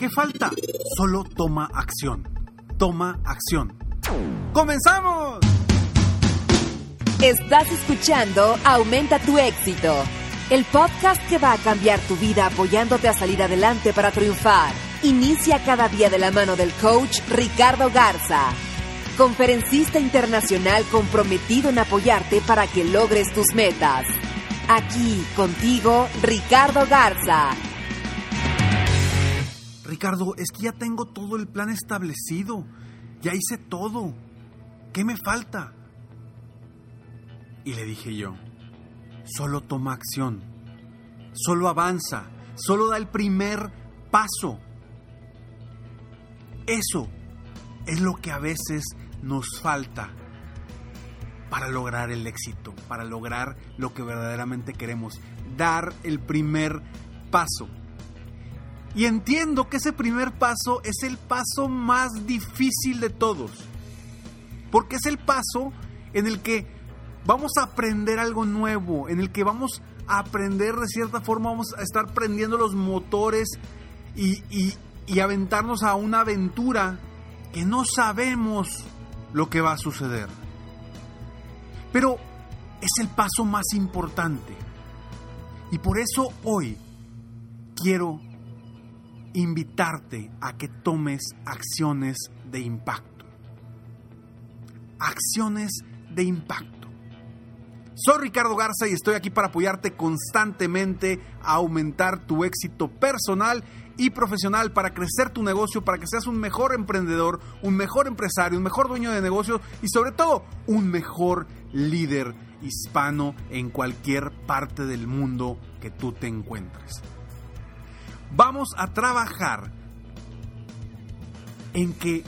¿Qué falta? Solo toma acción. Toma acción. ¡Comenzamos! Estás escuchando Aumenta tu éxito, el podcast que va a cambiar tu vida apoyándote a salir adelante para triunfar. Inicia cada día de la mano del coach Ricardo Garza, conferencista internacional comprometido en apoyarte para que logres tus metas. Aquí contigo, Ricardo Garza Ricardo, es que ya tengo todo el plan establecido. Ya hice todo. ¿Qué me falta? Y le dije yo, solo toma acción. Solo avanza. Solo da el primer paso. Eso es lo que a veces nos falta para lograr el éxito, para lograr lo que verdaderamente queremos. Dar el primer paso. Y entiendo que ese primer paso es el paso más difícil de todos. Porque es el paso en el que vamos a aprender algo nuevo, en el que vamos a aprender de cierta forma, vamos a estar prendiendo los motores y, y aventarnos a una aventura que no sabemos lo que va a suceder. Pero es el paso más importante. Y por eso hoy quiero invitarte a que tomes acciones de impacto. Acciones de impacto. Soy Ricardo Garza y estoy aquí para apoyarte constantemente a aumentar tu éxito personal y profesional para crecer tu negocio, para que seas un mejor emprendedor, un mejor empresario, un mejor dueño de negocios y sobre todo un mejor líder hispano en cualquier parte del mundo que tú te encuentres. Vamos a trabajar en que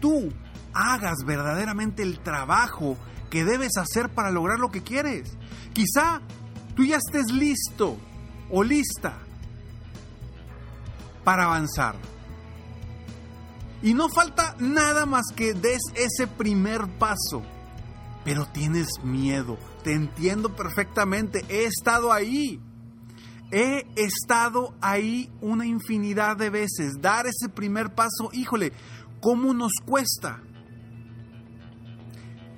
tú hagas verdaderamente el trabajo que debes hacer para lograr lo que quieres. Quizá tú ya estés listo o lista para avanzar. Y no falta nada más que des ese primer paso. Pero tienes miedo. Te entiendo perfectamente. He estado ahí. He estado ahí una infinidad de veces. Dar ese primer paso, híjole, ¿cómo nos cuesta?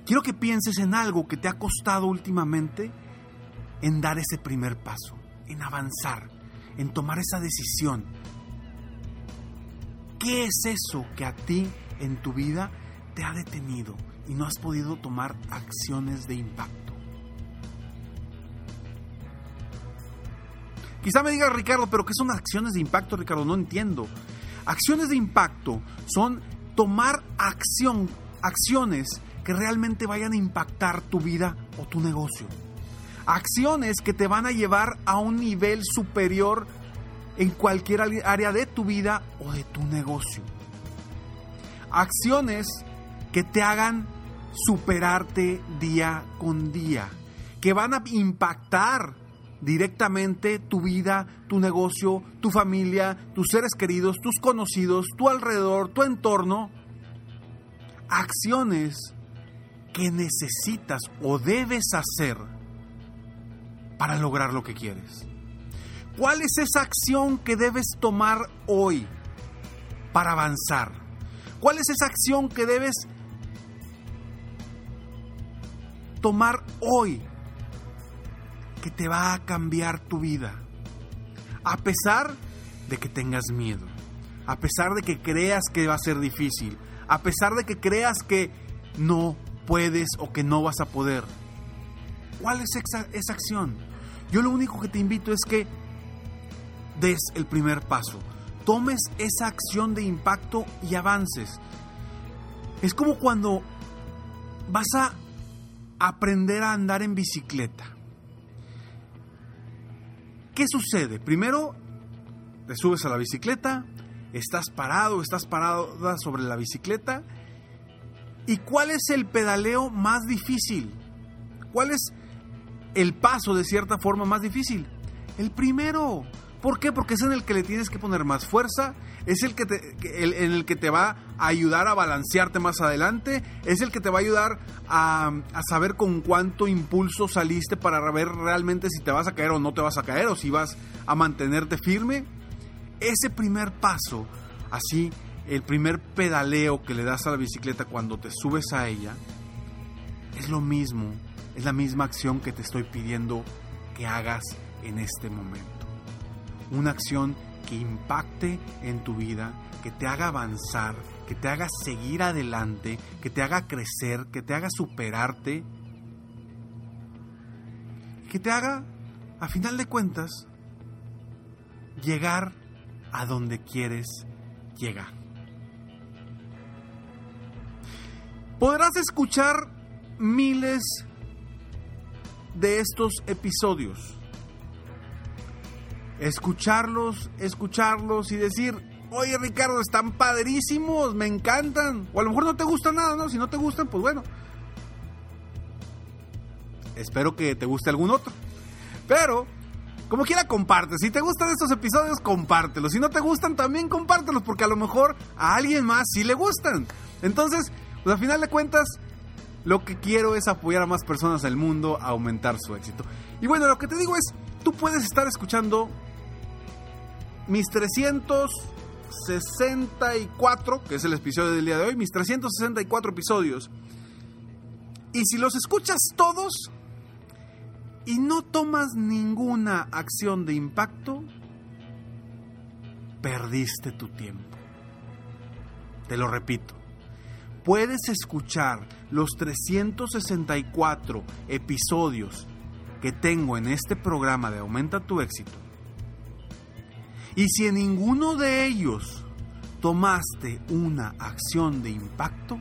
Quiero que pienses en algo que te ha costado últimamente en dar ese primer paso, en avanzar, en tomar esa decisión. ¿Qué es eso que a ti en tu vida te ha detenido y no has podido tomar acciones de impacto? Quizá me diga Ricardo, pero ¿qué son acciones de impacto, Ricardo? No entiendo. Acciones de impacto son tomar acción, acciones que realmente vayan a impactar tu vida o tu negocio. Acciones que te van a llevar a un nivel superior en cualquier área de tu vida o de tu negocio. Acciones que te hagan superarte día con día, que van a impactar directamente tu vida, tu negocio, tu familia, tus seres queridos, tus conocidos, tu alrededor, tu entorno. Acciones que necesitas o debes hacer para lograr lo que quieres. ¿Cuál es esa acción que debes tomar hoy para avanzar? ¿Cuál es esa acción que debes tomar hoy te va a cambiar tu vida. A pesar de que tengas miedo, a pesar de que creas que va a ser difícil, a pesar de que creas que no puedes o que no vas a poder. ¿Cuál es esa, esa acción? Yo lo único que te invito es que des el primer paso, tomes esa acción de impacto y avances. Es como cuando vas a aprender a andar en bicicleta. ¿Qué sucede? Primero, te subes a la bicicleta, estás parado, estás parado sobre la bicicleta. ¿Y cuál es el pedaleo más difícil? ¿Cuál es el paso de cierta forma más difícil? El primero. ¿Por qué? Porque es en el que le tienes que poner más fuerza, es el que te, en el que te va a ayudar a balancearte más adelante, es el que te va a ayudar a, a, saber con cuánto impulso saliste para ver realmente si te vas a caer o no te vas a caer o si vas a mantenerte firme. Ese primer paso, así, el primer pedaleo que le das a la bicicleta cuando te subes a ella, es lo mismo, es la misma acción que te estoy pidiendo que hagas en este momento una acción que impacte en tu vida, que te haga avanzar, que te haga seguir adelante, que te haga crecer, que te haga superarte, que te haga, a final de cuentas, llegar a donde quieres llegar. Podrás escuchar miles de estos episodios escucharlos, escucharlos y decir, oye Ricardo, están padrísimos, me encantan. O a lo mejor no te gusta nada, ¿no? Si no te gustan, pues bueno. Espero que te guste algún otro. Pero, como quiera, comparte. Si te gustan estos episodios, compártelos. Si no te gustan, también compártelos, porque a lo mejor a alguien más sí le gustan. Entonces, pues al final de cuentas, lo que quiero es apoyar a más personas del mundo a aumentar su éxito. Y bueno, lo que te digo es, tú puedes estar escuchando mis 364, que es el episodio del día de hoy, mis 364 episodios. Y si los escuchas todos y no tomas ninguna acción de impacto, perdiste tu tiempo. Te lo repito. Puedes escuchar los 364 episodios que tengo en este programa de Aumenta tu éxito y si en ninguno de ellos tomaste una acción de impacto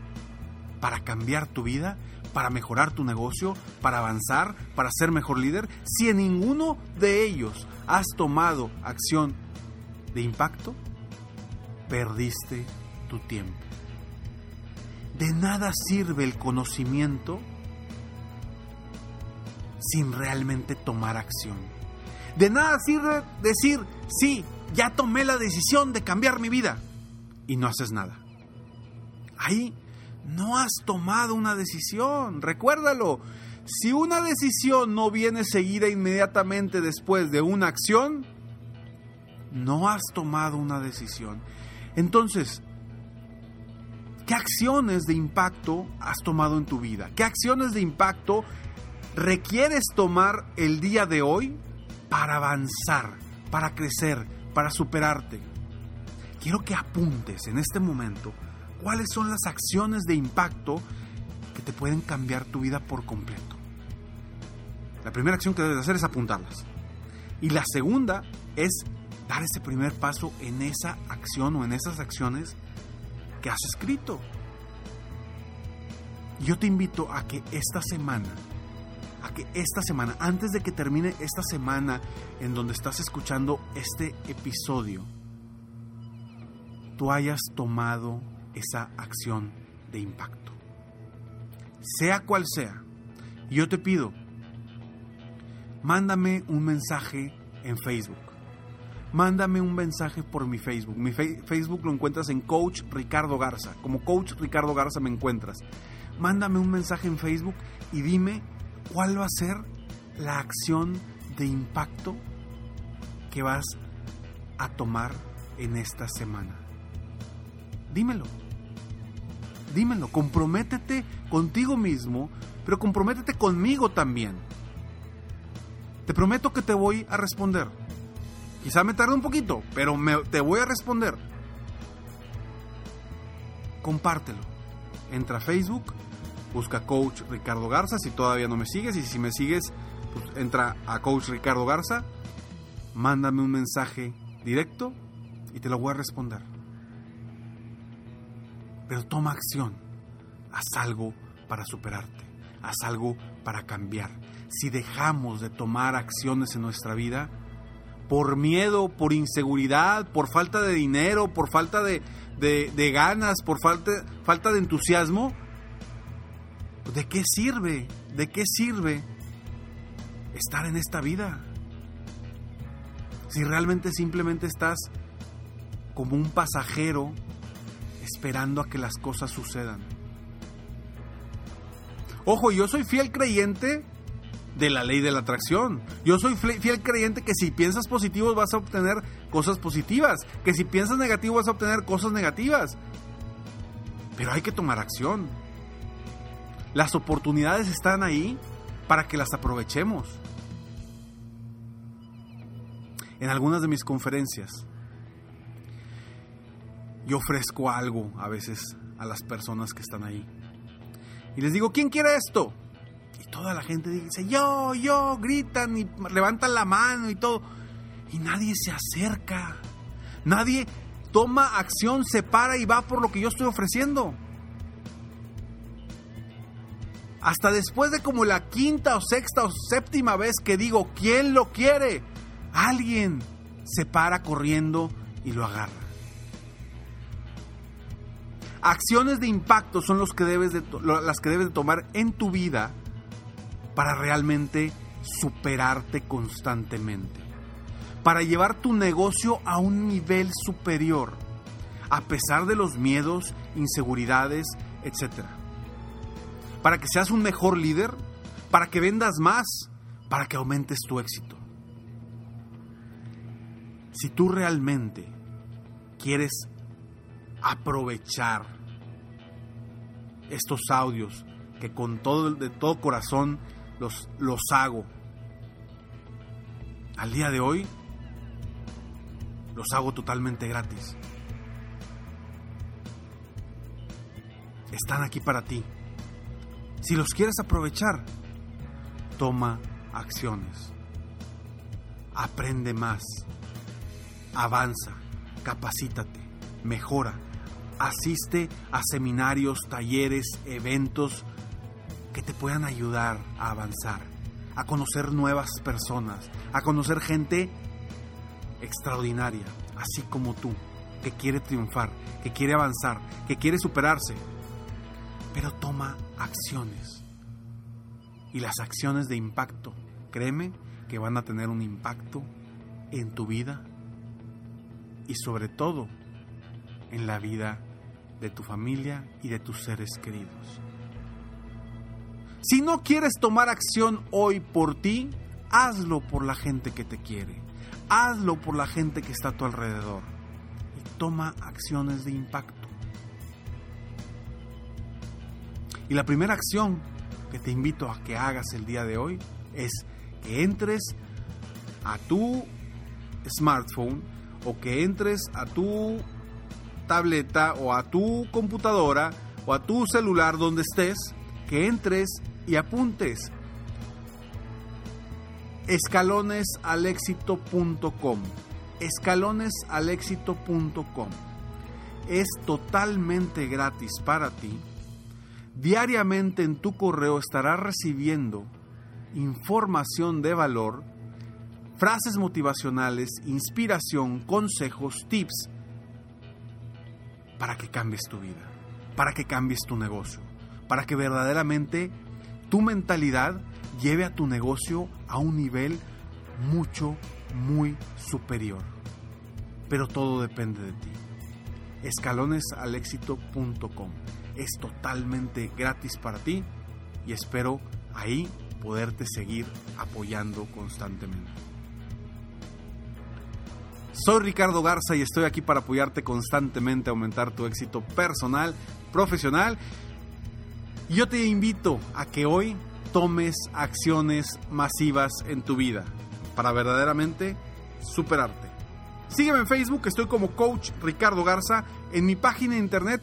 para cambiar tu vida, para mejorar tu negocio, para avanzar, para ser mejor líder, si en ninguno de ellos has tomado acción de impacto, perdiste tu tiempo. De nada sirve el conocimiento sin realmente tomar acción. De nada sirve decir, sí, ya tomé la decisión de cambiar mi vida y no haces nada. Ahí no has tomado una decisión, recuérdalo. Si una decisión no viene seguida inmediatamente después de una acción, no has tomado una decisión. Entonces, ¿qué acciones de impacto has tomado en tu vida? ¿Qué acciones de impacto requieres tomar el día de hoy para avanzar, para crecer, para superarte. Quiero que apuntes en este momento cuáles son las acciones de impacto que te pueden cambiar tu vida por completo. La primera acción que debes hacer es apuntarlas. Y la segunda es dar ese primer paso en esa acción o en esas acciones que has escrito. Yo te invito a que esta semana a que esta semana, antes de que termine esta semana en donde estás escuchando este episodio, tú hayas tomado esa acción de impacto. Sea cual sea, yo te pido, mándame un mensaje en Facebook. Mándame un mensaje por mi Facebook. Mi Facebook lo encuentras en Coach Ricardo Garza. Como Coach Ricardo Garza me encuentras. Mándame un mensaje en Facebook y dime ¿Cuál va a ser la acción de impacto que vas a tomar en esta semana? Dímelo. Dímelo, comprométete contigo mismo, pero comprométete conmigo también. Te prometo que te voy a responder. Quizá me tarde un poquito, pero te voy a responder. Compártelo. Entra a Facebook, busca Coach Ricardo Garza si todavía no me sigues y si me sigues, pues entra a Coach Ricardo Garza, mándame un mensaje directo y te lo voy a responder. Pero toma acción, haz algo para superarte, haz algo para cambiar. Si dejamos de tomar acciones en nuestra vida, por miedo, por inseguridad, por falta de dinero, por falta de, de, ganas, por falta, falta de entusiasmo, ¿de qué sirve? ¿De qué sirve estar en esta vida? Si realmente simplemente estás como un pasajero esperando a que las cosas sucedan. Ojo, yo soy fiel creyente de la ley de la atracción. Yo soy fiel creyente que si piensas positivo vas a obtener cosas positivas, que si piensas negativo vas a obtener cosas negativas. Pero hay que tomar acción. Las oportunidades están ahí para que las aprovechemos. En algunas de mis conferencias, yo ofrezco algo a veces a las personas que están ahí. Y les digo, ¿quién quiere esto? toda la gente dice, yo, yo, gritan y levantan la mano y todo. Y nadie se acerca. Nadie toma acción, se para y va por lo que yo estoy ofreciendo. Hasta después de como la quinta o sexta o séptima vez que digo, ¿quién lo quiere? Alguien se para corriendo y lo agarra. Acciones de impacto son los que debes de, las que debes de tomar en tu vida para realmente superarte constantemente, para llevar tu negocio a un nivel superior, a pesar de los miedos, inseguridades, etc. Para que seas un mejor líder, para que vendas más, para que aumentes tu éxito. Si tú realmente quieres aprovechar estos audios que con todo de todo corazón los, los hago. Al día de hoy los hago totalmente gratis. Están aquí para ti. Si los quieres aprovechar, toma acciones. Aprende más. Avanza. Capacítate. Mejora. Asiste a seminarios, talleres, eventos que te puedan ayudar a avanzar, a conocer nuevas personas, a conocer gente extraordinaria, así como tú, que quiere triunfar, que quiere avanzar, que quiere superarse. Pero toma acciones. Y las acciones de impacto, créeme que van a tener un impacto en tu vida y sobre todo en la vida de tu familia y de tus seres queridos. Si no quieres tomar acción hoy por ti, hazlo por la gente que te quiere. Hazlo por la gente que está a tu alrededor. Y toma acciones de impacto. Y la primera acción que te invito a que hagas el día de hoy es que entres a tu smartphone o que entres a tu tableta o a tu computadora o a tu celular donde estés, que entres y apuntes. escalonesalexito.com escalonesalexito.com es totalmente gratis para ti diariamente en tu correo estarás recibiendo información de valor frases motivacionales inspiración consejos tips para que cambies tu vida para que cambies tu negocio para que verdaderamente tu mentalidad lleve a tu negocio a un nivel mucho, muy superior. Pero todo depende de ti. Escalonesalexito.com es totalmente gratis para ti y espero ahí poderte seguir apoyando constantemente. Soy Ricardo Garza y estoy aquí para apoyarte constantemente a aumentar tu éxito personal, profesional yo te invito a que hoy tomes acciones masivas en tu vida para verdaderamente superarte. Sígueme en Facebook, estoy como Coach Ricardo Garza, en mi página de internet